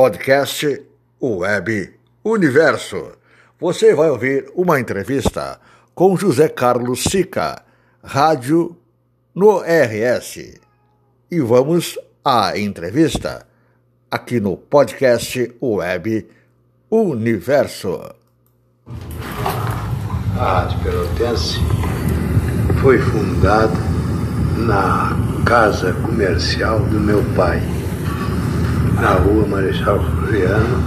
podcast Web Universo. Você vai ouvir uma entrevista com José Carlos Sica, rádio no RS. E vamos à entrevista aqui no podcast Web Universo. A Rádio Pelotense foi fundada na casa comercial do meu pai, na rua Marechal Floriano,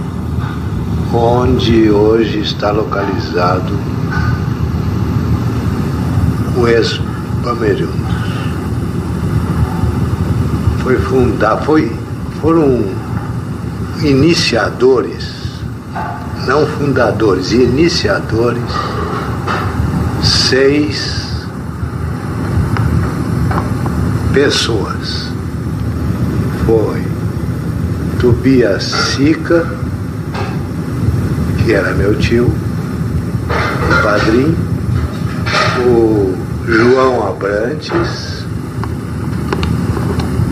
onde hoje está localizado o ex-Pamerundos. Foi fundar, foi, foram iniciadores, não fundadores, iniciadores, seis pessoas. Foi Tobias Sica, que era meu tio, o padrinho, o João Abrantes,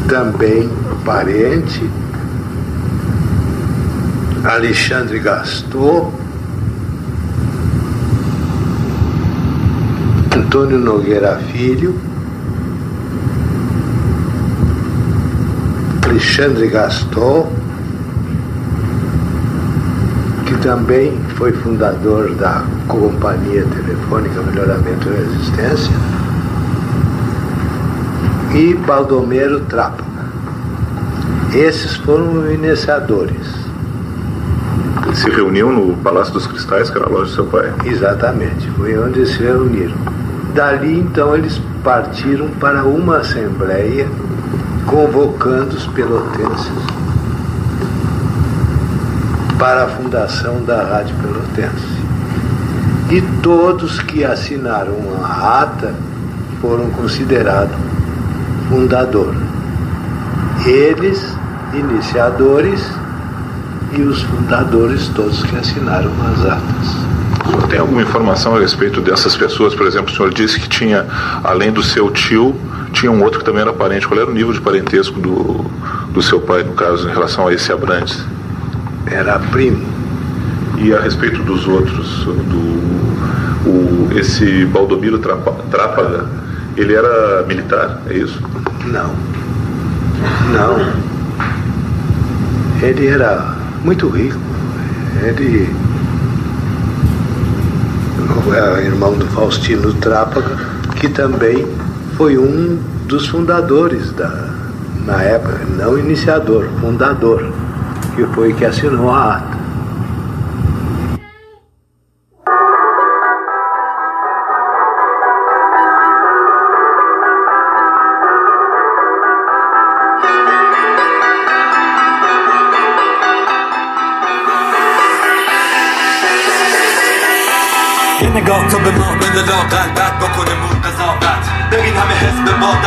também parente, Alexandre Gastou, Antônio Nogueira Filho, Alexandre Gaston, que também foi fundador da Companhia Telefônica Melhoramento e Resistência, e Baldomero Trápaga. Esses foram iniciadores. Se reuniam no Palácio dos Cristais, que era a loja do seu pai. Exatamente, foi onde se reuniram. Dali então eles partiram para uma assembleia convocando os pelotenses para a fundação da Rádio Pelotense. E todos que assinaram a ata foram considerados fundador. Eles, iniciadores, e os fundadores todos que assinaram as atas. Tem alguma informação a respeito dessas pessoas? Por exemplo, o senhor disse que tinha, além do seu tio, tinha um outro que também era parente. Qual era o nível de parentesco do, do seu pai, no caso, em relação a esse Abrantes? Era primo. E a respeito dos outros, do o, esse Baldomiro Trápaga, ele era militar, é isso? Não. Não. Ele era muito rico. Ele é irmão do Faustino Trápaga, que também foi um dos fundadores da, na época, não iniciador, fundador, que foi que assinou a ata. یه نگاه تو به ما بده لاغر بعد بکنه مون قضاوت ببین همه حزب ما در